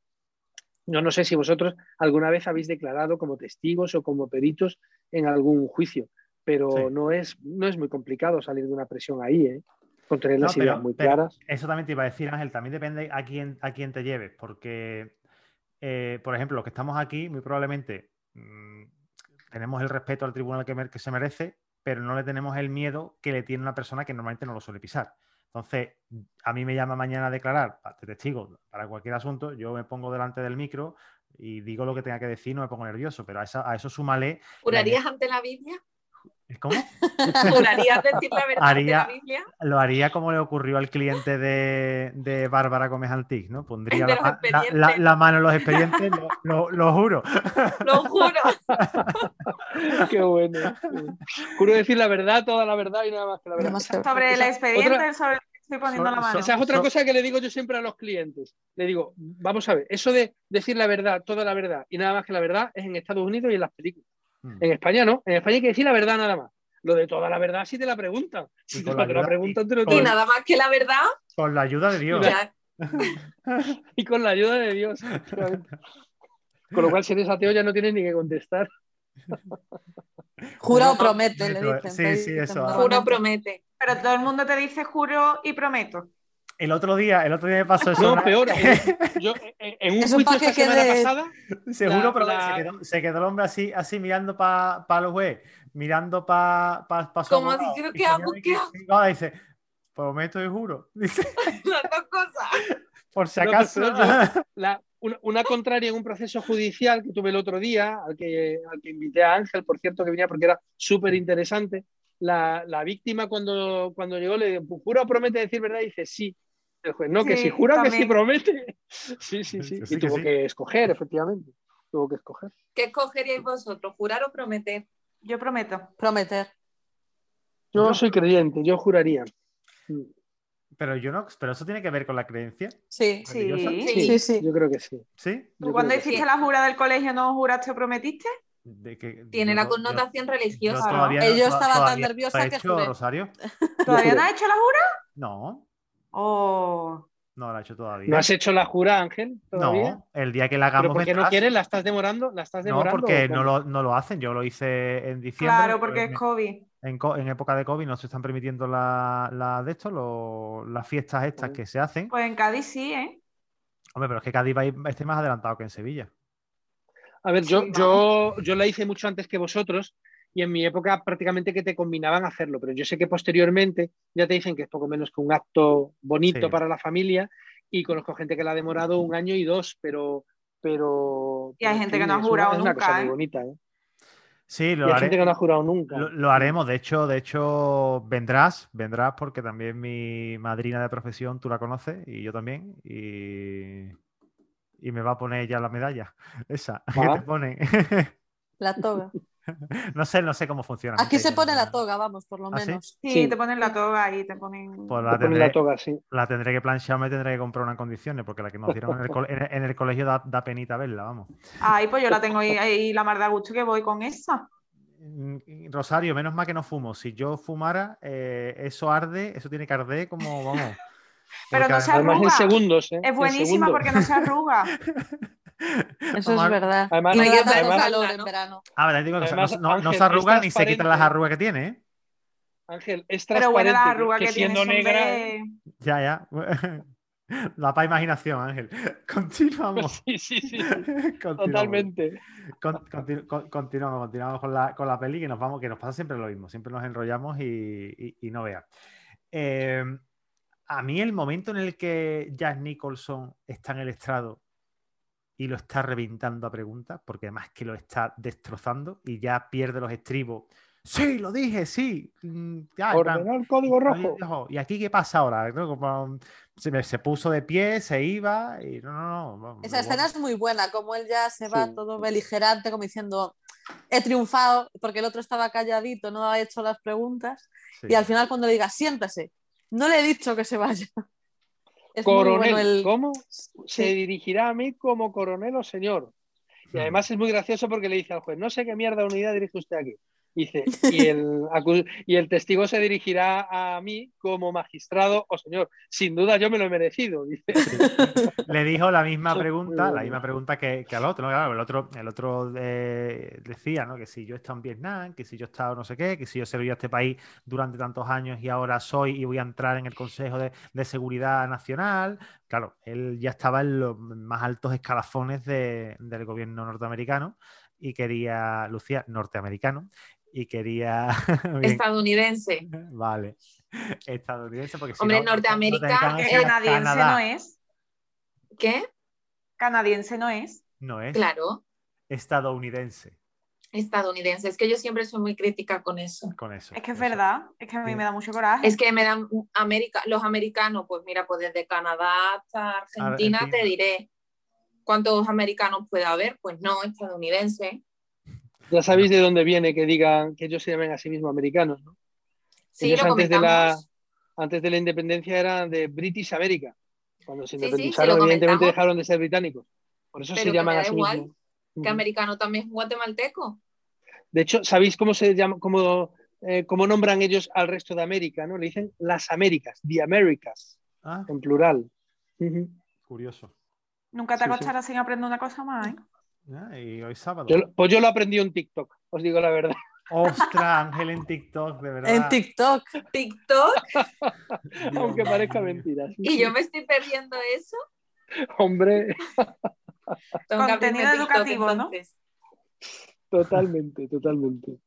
Yo no sé si vosotros alguna vez habéis declarado como testigos o como peritos en algún juicio, pero Sí. no, es, no es muy complicado salir de una presión ahí, ¿eh? con tener No, las pero- ideas muy claras. Eso también te iba a decir, Ángel, también depende a quién, a quién te lleves, porque, eh, por ejemplo, los que estamos aquí, muy probablemente mm, tenemos el respeto al tribunal que, que se merece, pero no le tenemos el miedo que le tiene una persona que normalmente no lo suele pisar. Entonces, a mí me llama mañana a declarar, de testigo, para cualquier asunto, yo me pongo delante del micro y digo lo que tenga que decir, no me pongo nervioso, pero a, esa- a eso súmale... ¿Jurarías ante la Biblia? ¿Cómo? ¿Jurarías decir la verdad Haría- ante la Biblia? Lo haría como le ocurrió al cliente de, de Bárbara Gómez Antic, ¿no? Pondría la, mano en los expedientes, lo, lo- lo juro. Lo juro. Qué bueno. Juro decir la verdad, toda la verdad y nada más que la verdad. Sobre el expediente otra- sobre estoy poniendo so- la mano. Esa es otra So- cosa que le digo yo siempre a los clientes. Le digo, vamos a ver, eso de decir la verdad, toda la verdad y nada más que la verdad es en Estados Unidos y en las películas. Mm. En España no, en España hay que decir la verdad nada más. Lo de toda la verdad si te la preguntan. Si Y te la, la preguntan, te lo Y nada más que la verdad, Con la ayuda de Dios. ya. y con la ayuda de Dios. Con lo cual, si eres ateo ya no tienes ni que contestar. Jura o promete, le dicen. sí, sí, eso, juro, promete. Pero todo el mundo te dice juro y prometo. El otro día, el otro día me pasó eso. No, una- peor. eh, Yo, en en un juicio pa' que esta semana quede- pasada, Seguro, la- pero la- se, quedó, se quedó el hombre así, así mirando para los juez, mirando para pa, pa su Como diciendo, y ¿qué se hago? mira y ¿Qué que- hago? va, dice, prometo y juro. Dice, Las dos cosas. por si acaso. yo- la- una, una contraria en un proceso judicial que tuve el otro día, al que, al que invité a Ángel, por cierto, que venía porque era súper interesante. La, la víctima, cuando, cuando llegó, le dijo: ¿Jura o promete decir verdad? Y dice: Sí. El juez, no, que Sí, si jura que si promete. Sí, sí, sí. Sí, Y que tuvo sí. que escoger, efectivamente. Tuvo que escoger. ¿Qué escogeríais vosotros? ¿Jurar o prometer? Yo prometo. Prometer. Yo Yo- soy creyente, yo juraría. Pero yo no, pero eso tiene que ver con la creencia, Sí. Sí. Sí. Sí, sí. Yo creo que sí. ¿sí? ¿Tú cuando hiciste la jura del colegio no juraste o prometiste? De que- Tiene yo la no- connotación yo- religiosa. yo todavía yo to- estaba tan todavía nerviosa no he que hecho, juré. Rosario? ¿Todavía no has hecho la jura? No, Oh. no la he hecho todavía. ¿No has hecho la jura, Ángel? ¿Todavía? No, el día que la hagamos ¿Pero por qué no quieres? ¿La estás demorando? ¿La estás No, demorando? porque no lo, no lo hacen. Yo lo hice en diciembre. Claro, porque pues es me- COVID. En, co- en época de COVID no se están permitiendo la, la de esto, lo- las fiestas estas que se hacen. Pues en Cádiz sí, ¿eh? Hombre, pero es que Cádiz va a ir- esté más adelantado que en Sevilla. A ver, yo, yo, yo la hice mucho antes que vosotros y en mi época prácticamente que te combinaban a hacerlo, pero yo sé que posteriormente ya te dicen que es poco menos que un acto bonito Sí. para la familia y conozco gente que la ha demorado un año y dos, pero... pero Y hay en gente fin, que no ha es una- jurado es una nunca, cosa muy ¿eh? bonita, ¿eh? Sí, Y lo hay haré. gente que no ha jurado nunca. Lo, lo haremos, de hecho, de hecho, vendrás, vendrás porque también mi madrina de profesión, tú la conoces y yo también, y, y me va a poner ya la medalla, esa, que te ponen. La toga. no sé, no sé cómo funciona. Aquí se pone la toga, vamos, por lo ¿Ah, menos. Sí, Sí. te ponen la toga y te ponen. Pues Te la ponen tendré, la toga, sí. la tendré que planchar, me tendré que comprar una en condiciones, porque la que nos dieron en el, cole- en el- en el colegio da, da penita verla, vamos. Ay, pues yo la tengo ahí, ahí la mar de gusto que voy con esa. Mm, Rosario, menos mal que no fumo. Si yo fumara, eh, eso arde, eso tiene que arder como, vamos. Pero no se además- Además en arruga. segundos, ¿eh? Es En buenísima porque no se arruga. Eso es verdad. Además- y calor en ¿no? verano. Ah, verdad, digo, que no- Además, no, no se arruga ni se quitan las arrugas que tiene, ¿eh? Ángel, es Pero bueno, transparente. las que- arrugas que, siendo negra. de- Ya, ya. La pa' imaginación, Ángel. Continuamos. Sí, sí, sí. Continuamos. Totalmente. Con- continu- con- continuamos, continuamos con la, con la peli que nos vamos, que nos pasa siempre lo mismo, siempre nos enrollamos y, y- y no veas. Eh, a mí el momento en el que Jack Nicholson está en el estrado y lo está reventando a preguntas, porque además que lo está destrozando y ya pierde los estribos. Sí, lo dije, sí. mm, ya, plan, Ordenó el código rojo. ¿Y aquí qué pasa ahora? ¿No? Como, se, me- se puso de pie, se iba y no, no, no. Esa escena es muy buena, como él ya se va Sí. todo beligerante, como diciendo, he triunfado, porque el otro estaba calladito, no ha hecho las preguntas. Sí. Y al final cuando le diga, siéntase, no le he dicho que se vaya. Es Coronel, bueno el... ¿cómo? Se dirigirá a mí como coronel o señor. Y además es muy gracioso porque le dice al juez, no sé qué mierda unidad dirige usted aquí. Dice, y el, y el testigo se dirigirá a mí como magistrado o señor. Sin duda yo me lo he merecido. Dice. Le dijo la misma pregunta, la misma pregunta que, que al otro, ¿no? Claro, el otro, el otro eh, decía, ¿no? Que si yo he estado en Vietnam, que si yo he estado no sé qué, que si yo he servido a este país durante tantos años y ahora soy y voy a entrar en el Consejo de, de Seguridad Nacional. Claro, él ya estaba en los más altos escalafones de- del gobierno norteamericano y quería, Lucía, norteamericano, y quería... Estadounidense. Vale. Estadounidense, porque si Hombre, no, Norteamérica, norteamericano Que Eh, sería canadiense Canadá. no es. ¿Qué? Canadiense no es. No es Claro, estadounidense estadounidense. Es que yo siempre soy muy crítica con eso. con eso. Es que es eso. verdad. Es que a mí Sí. me da mucho coraje. Es que me dan América, los americanos, pues mira, pues desde Canadá hasta Argentina, Argentina. te diré cuántos americanos puede haber. Pues no, estadounidense. Ya sabéis de dónde viene que digan que ellos se llamen a sí mismos americanos. ¿no? Sí, Ellos lo antes de, la, antes de la independencia eran de British America. Cuando se sí, independizaron, sí, evidentemente dejaron de ser británicos. Por eso Pero se llaman a sí igual, mismos. Que americano también es guatemalteco. De hecho, ¿sabéis cómo se llama, cómo, eh, cómo nombran ellos al resto de América? ¿no? Le dicen las Américas, the Americas, Ah, en plural. Curioso. Nunca te Sí, sí. acostarás sin aprender una cosa más, ¿eh? Ah, y hoy sábado. Yo pues yo lo aprendí en TikTok, os digo la verdad. Ostras, Ángel en TikTok, de verdad. En TikTok. TikTok. Dios Aunque parezca mentira. sí, Y yo me estoy perdiendo eso. Hombre, Tengo que abrirme Contenido TikTok, educativo, ¿no? totalmente, totalmente.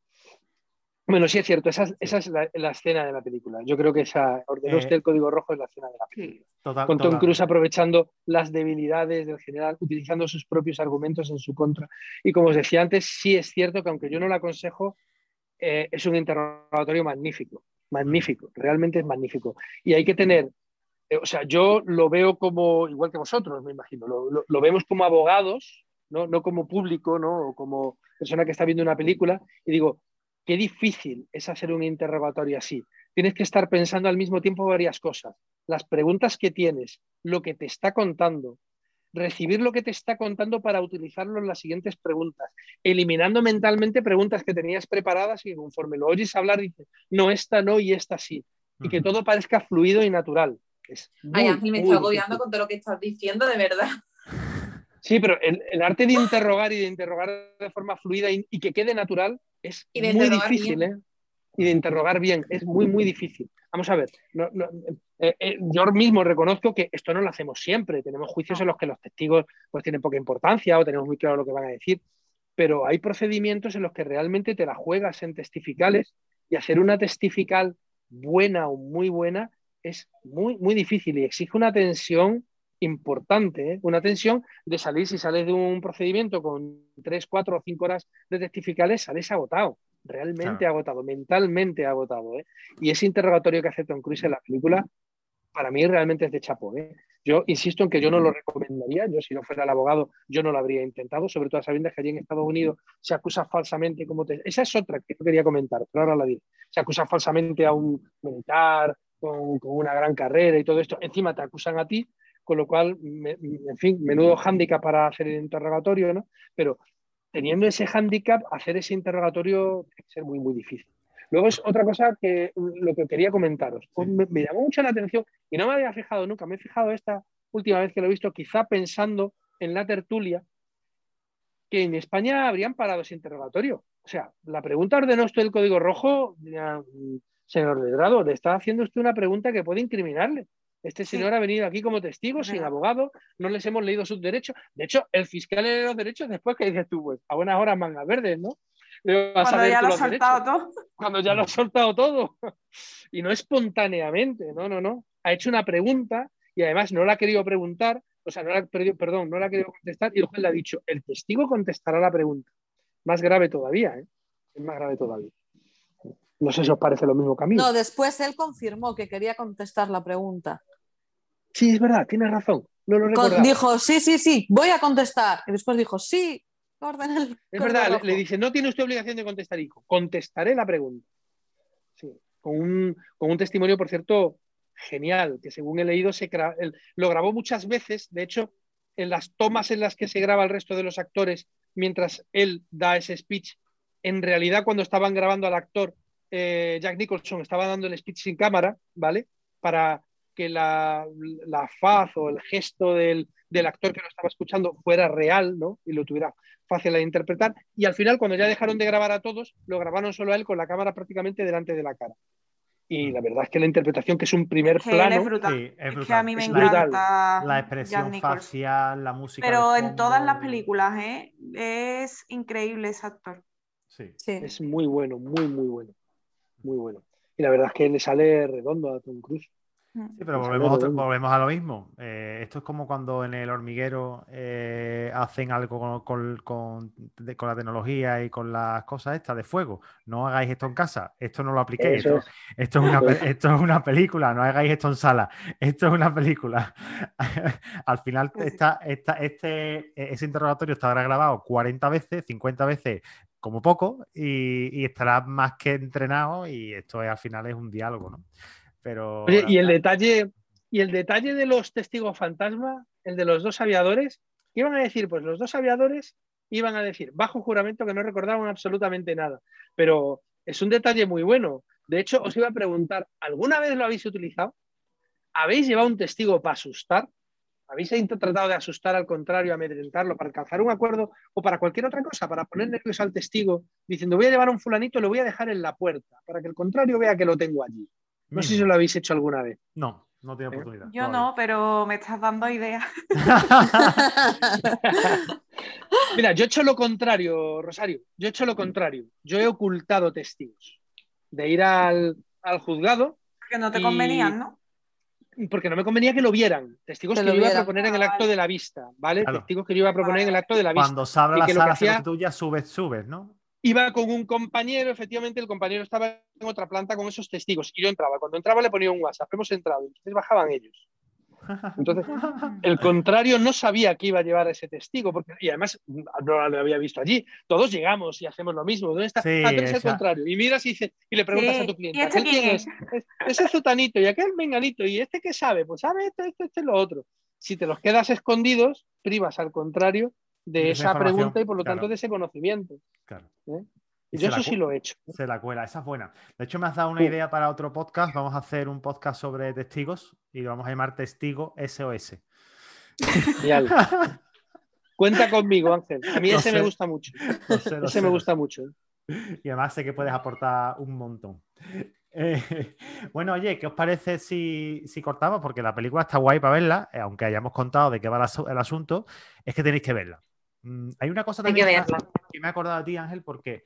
Bueno, sí es cierto, esa, es- esa es la, la escena de la película. Yo creo que esa ordenó Eh, usted el código rojo es la escena de la película. Total- Con Tom total. Cruise aprovechando las debilidades del general, utilizando sus propios argumentos en su contra. Y como os decía antes, sí es cierto que aunque yo no lo aconsejo, eh, es un interrogatorio magnífico, magnífico, realmente es magnífico. Y hay que tener, eh, o sea, yo lo veo como, igual que vosotros, me imagino, lo, lo- lo vemos como abogados, ¿no? no como público, ¿no? o como persona que está viendo una película, y digo, qué difícil es hacer un interrogatorio así. Tienes que estar pensando al mismo tiempo varias cosas. Las preguntas que tienes, lo que te está contando, recibir lo que te está contando para utilizarlo en las siguientes preguntas, eliminando mentalmente preguntas que tenías preparadas y que conforme lo oyes hablar dices, no, esta no y esta sí. Y que todo parezca fluido y natural. Es Ay, me estoy agobiando con todo lo que estás diciendo, de verdad. Sí, pero el, el arte de interrogar y de interrogar de forma fluida y, y que quede natural es Y de muy difícil, bien. ¿eh? Y de interrogar bien, es muy, muy difícil. Vamos a ver, no- no, eh, eh, yo mismo reconozco que esto no lo hacemos siempre. Tenemos juicios en los que los testigos pues, tienen poca importancia o tenemos muy claro lo que van a decir. pero hay procedimientos en los que realmente te la juegas en testificales y hacer una testifical buena o muy buena es muy, muy difícil y exige una tensión importante, ¿eh? una tensión de salir, si sales de un procedimiento con tres, cuatro o cinco horas de testificales, sales agotado, realmente Claro. agotado, mentalmente agotado. ¿eh? Y ese interrogatorio que hace Tom Cruise en la película, para mí realmente es de chapo. ¿eh? Yo insisto en que yo no lo recomendaría, yo si no fuera el abogado, yo no lo habría intentado, sobre todo sabiendo que allí en Estados Unidos se acusa falsamente como... te- Esa es otra que yo quería comentar, pero ahora la diré. Se acusa falsamente a un militar con, con una gran carrera y todo esto, encima te acusan a ti, con lo cual, me- en fin, menudo hándicap para hacer el interrogatorio, ¿no? Pero teniendo ese hándicap, hacer ese interrogatorio tiene que ser muy, muy difícil. Luego es otra cosa que lo que quería comentaros. Pues me, me llamó mucho la atención y no me había fijado nunca, me he fijado esta última vez que lo he visto, quizá pensando en la tertulia, que en España habrían parado ese interrogatorio. O sea, la pregunta ordenó usted el código rojo, mm, señor Ledrado, le está haciendo usted una pregunta que puede incriminarle. Este Sí. señor ha venido aquí como testigo, Es sin abogado, no les hemos leído sus derechos. De hecho, el fiscal lee los derechos después que dices tú, pues, a buenas horas mangas verdes, ¿no? Cuando ya lo has derechos soltado todo. cuando ya lo ha soltado todo. Y no espontáneamente, no, no, no. Ha hecho una pregunta y además no la ha querido preguntar, o sea, no la ha perdido, perdón, no la ha querido contestar y el juez le ha dicho, el testigo contestará la pregunta. Más grave todavía, ¿eh? Es más grave todavía. No sé si os parece lo mismo que a mí. No, después él confirmó que quería contestar la pregunta. Sí, es verdad, tienes razón. No lo Con- recordaba. dijo, sí, sí, sí, voy a contestar. Y después dijo, sí, orden el Es verdad, le, rojo. le dice, no tiene usted obligación de contestar, hijo. Contestaré la pregunta. Sí, con un, con un testimonio, por cierto, genial, que según he leído, se gra- lo grabó muchas veces. De hecho, en las tomas en las que se graba el resto de los actores, mientras él da ese speech, en realidad cuando estaban grabando al actor, eh, Jack Nicholson estaba dando el speech sin cámara, ¿vale? Para que la, la faz o el gesto del, del actor que lo estaba escuchando fuera real, ¿no? Y lo tuviera fácil de interpretar. Y al final, cuando ya dejaron de grabar a todos, lo grabaron solo a él con la cámara prácticamente delante de la cara. Y la verdad es que la interpretación, que es un primer Que plano, es brutal. Sí, es Es que brutal. a mí me Es brutal. encanta La expresión facial, la música. Pero en todas las películas, ¿eh? Es increíble ese actor. Sí. Sí. es muy bueno, muy, muy bueno. Muy bueno. Y la verdad es que le sale redondo a Tom Cruise. Sí, pero volvemos, bueno. volvemos a lo mismo. Eh, esto es como cuando en el hormiguero eh, hacen algo con, con- con- de- con la tecnología y con las cosas estas de fuego. No hagáis esto en casa, esto no lo apliquéis. Esto, esto es una, esto es una película, no hagáis esto en sala. Esto es una película. Al final, esta, esta- este, ese interrogatorio estará grabado 40 veces, 50 veces como poco, y, y estará más que entrenado, y esto es, al final es un diálogo, ¿no? Pero Oye, y el detalle, y el detalle de los testigos fantasma, el de los dos aviadores, ¿qué iban a decir? Pues los dos aviadores iban a decir, bajo juramento, que no recordaban absolutamente nada. Pero es un detalle muy bueno. De hecho, os iba a preguntar, ¿alguna vez lo habéis utilizado? ¿Habéis llevado un testigo para asustar? ¿Habéis tratado de asustar al contrario, amedrentarlo para alcanzar un acuerdo o para cualquier otra cosa, para poner nervioso al testigo, diciendo voy a llevar a un fulanito, lo voy a dejar en la puerta, para que el contrario vea que lo tengo allí? No sé si lo habéis hecho alguna vez. No, no tiene ¿Eh? oportunidad. Yo todavía. no, pero me estás dando ideas. Mira, yo he hecho lo contrario, Rosario. Yo he hecho lo contrario. Yo he ocultado testigos. De ir al, al juzgado, Que no te Y- convenían, ¿no? Porque no me convenía que lo vieran. Testigos Que que, lo yo iba a proponer en Ah, el acto vale. de la vista, ¿vale? Claro. Testigos que yo iba a proponer en el acto de la vista. Cuando se la que lo sala, que hacía- se tú ya subes, subes, ¿no? Iba con un compañero, efectivamente, el compañero estaba en otra planta con esos testigos. Y yo entraba. Cuando entraba le ponía un WhatsApp. Hemos entrado. Entonces bajaban ellos. Entonces, el contrario no sabía que iba a llevar a ese testigo, porque, y además no lo había visto allí. Todos llegamos y hacemos lo mismo. ¿Dónde está? Sí, ah, eres el contrario. Y miras y, dices- y le preguntas Sí, a tu cliente, ¿y este ¿aquel quién quién es? es? Es- Ese zutanito y aquel menganito. ¿Y este qué sabe? Pues sabe esto, esto, esto y lo otro. Si te los quedas escondidos, privas al contrario de De esa pregunta y por lo claro. tanto de ese conocimiento. Claro. ¿eh? Y yo eso sí lo he hecho. Se la cuela, esa es buena. De hecho, me has dado una Sí. idea para otro podcast. Vamos a hacer un podcast sobre testigos y lo vamos a llamar Testigo SOS. Cuenta conmigo, Ángel. A mí ese sé. me gusta mucho. Sé, Ese sé, me gusta mucho. Y además sé que puedes aportar un montón. Eh, bueno, oye, ¿qué os parece si, si cortamos? Porque la película está guay para verla, eh, aunque hayamos contado de qué va el asunto, es que tenéis que verla. Mm, hay una cosa Hay que también que me he acordado de ti, Ángel, porque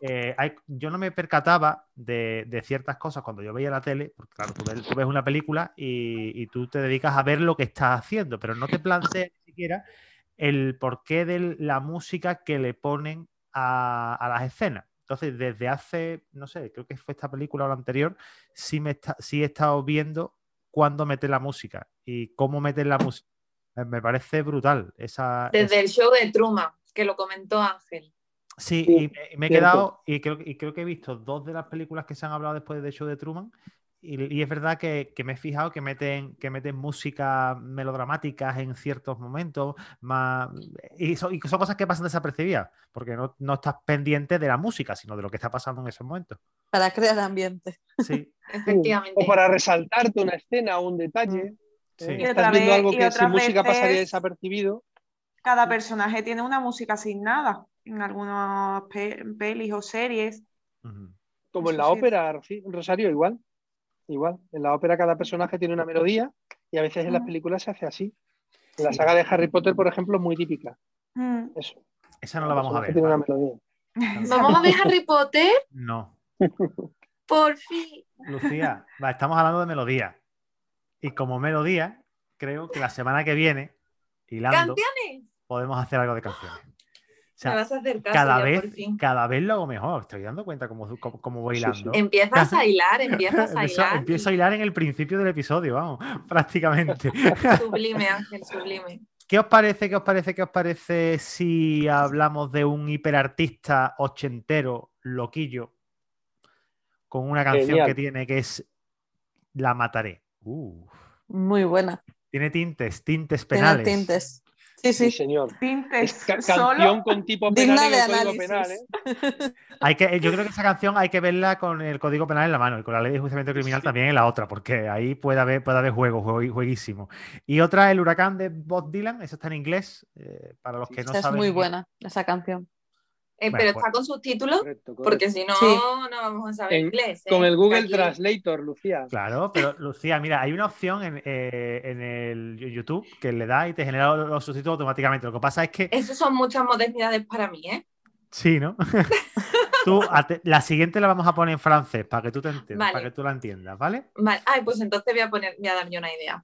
eh, hay- yo no me percataba de, de ciertas cosas cuando yo veía la tele, porque claro, tú ves, tú ves una película y, y tú te dedicas a ver lo que estás haciendo, pero no te planteas ni siquiera el porqué de la música que le ponen a, a las escenas. Entonces, desde hace, no sé, creo que fue esta película o la anterior, sí, me está- sí he estado viendo cuándo meten la música y cómo meten la música. Me- Me parece brutal. Esa, Desde el show de Truman, que lo comentó Ángel. Sí, Sí, y me, y me he quedado, y creo, y creo que he visto dos de las películas que se han hablado después del show de Truman, y, y es verdad que, que me he fijado que meten, que meten música melodramáticas en ciertos momentos, más, y, son, y son cosas que pasan desapercibidas, porque no, no estás pendiente de la música, sino de lo que está pasando en esos momentos. Para crear ambiente. Sí, Efectivamente. O para resaltarte una escena o un detalle. Sí. Y Estás otra viendo vez- algo y que sin música pasaría desapercibido. Cada personaje tiene una música asignada en algunas pe- pelis o series. Como en la sí. ópera, Rosario, igual. Igual. En la ópera cada personaje tiene una melodía y a veces en las películas se hace así. En la saga de Harry Potter, por ejemplo, es muy típica. Mm. Eso. esa no la vamos a ver. personaje Tiene una ¿vale? melodía. Vamos a ver Harry Potter, No, por fin. Lucía, va, estamos hablando de melodía. Y como melodía, creo que la semana que viene, hilando, ¿Canciones? podemos hacer algo de canciones. O sea, Me vas a hacer caso cada ya, vez, por fin. cada vez lo hago mejor. Estoy dando cuenta cómo, cómo, cómo voy hilando. Empiezas a hilar, empiezas a Empiezo, hilar. empiezo a hilar en el principio del episodio, vamos, prácticamente. Sublime, Ángel, sublime. ¿Qué os parece, qué os parece, qué os parece si hablamos de un hiperartista ochentero, loquillo, con una canción Genial. que tiene que es La Mataré? Muy buena. Tiene tintes, tintes Tiene penales. tintes. Sí, Sí, sí. señor. Es ca- solo. canción con tipo Digna penal en de código penal, análisis. ¿eh? Hay que, yo creo que esa canción hay que verla con el código penal en la mano y con la ley de enjuiciamiento criminal Sí. también en la otra, porque ahí puede haber, puede haber juego, juego jueguísimo. Y otra, El Huracán de Bob Dylan, esa está en inglés, eh, para los Sí, que no Esa es saben. muy inglés. buena, esa canción. Eh, Bueno, pero pues- está con subtítulos, Correcto, correcto. porque si no, Sí. no vamos a saber En- inglés. ¿eh? Con el Google Aquí- Translator, Lucía. Claro, pero Lucía, mira, hay una opción en, eh, en el YouTube que le da y te genera los subtítulos automáticamente. Lo que pasa es que, Eso son muchas modernidades para mí, ¿eh? sí, ¿no? tú, la siguiente la vamos a poner en francés para que tú te entiendas, Vale. para que tú la entiendas, ¿vale? Vale. Ay, pues entonces voy a poner, voy a darme una idea.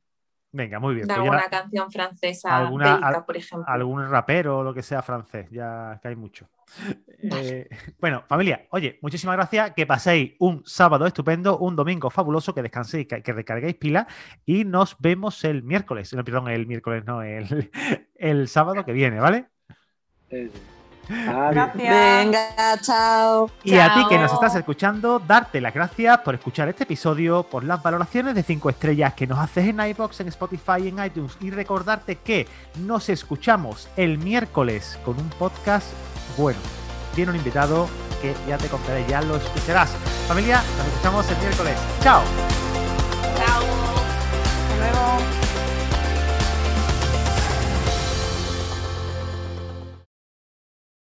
Venga, muy bien. De pues ya- alguna canción francesa alguna- bélica, al- por ejemplo. algún rapero o lo que sea francés, ya que hay mucho. Eh, bueno, familia, oye, muchísimas gracias, que paséis un sábado estupendo, un domingo fabuloso, que descanséis, que, que recarguéis pila y nos vemos el miércoles, no, perdón, el miércoles, no, el, el sábado que viene, ¿vale? Eso. Gracias. Venga, chao. Y a ti que nos estás escuchando, darte las gracias por escuchar este episodio, por las valoraciones de 5 estrellas que nos haces en iBox, en Spotify, en iTunes. Y recordarte que nos escuchamos el miércoles con un podcast bueno. Tiene un invitado que ya te contaré, ya lo escucharás. Familia, nos escuchamos el miércoles. Chao. Chao. Hasta luego.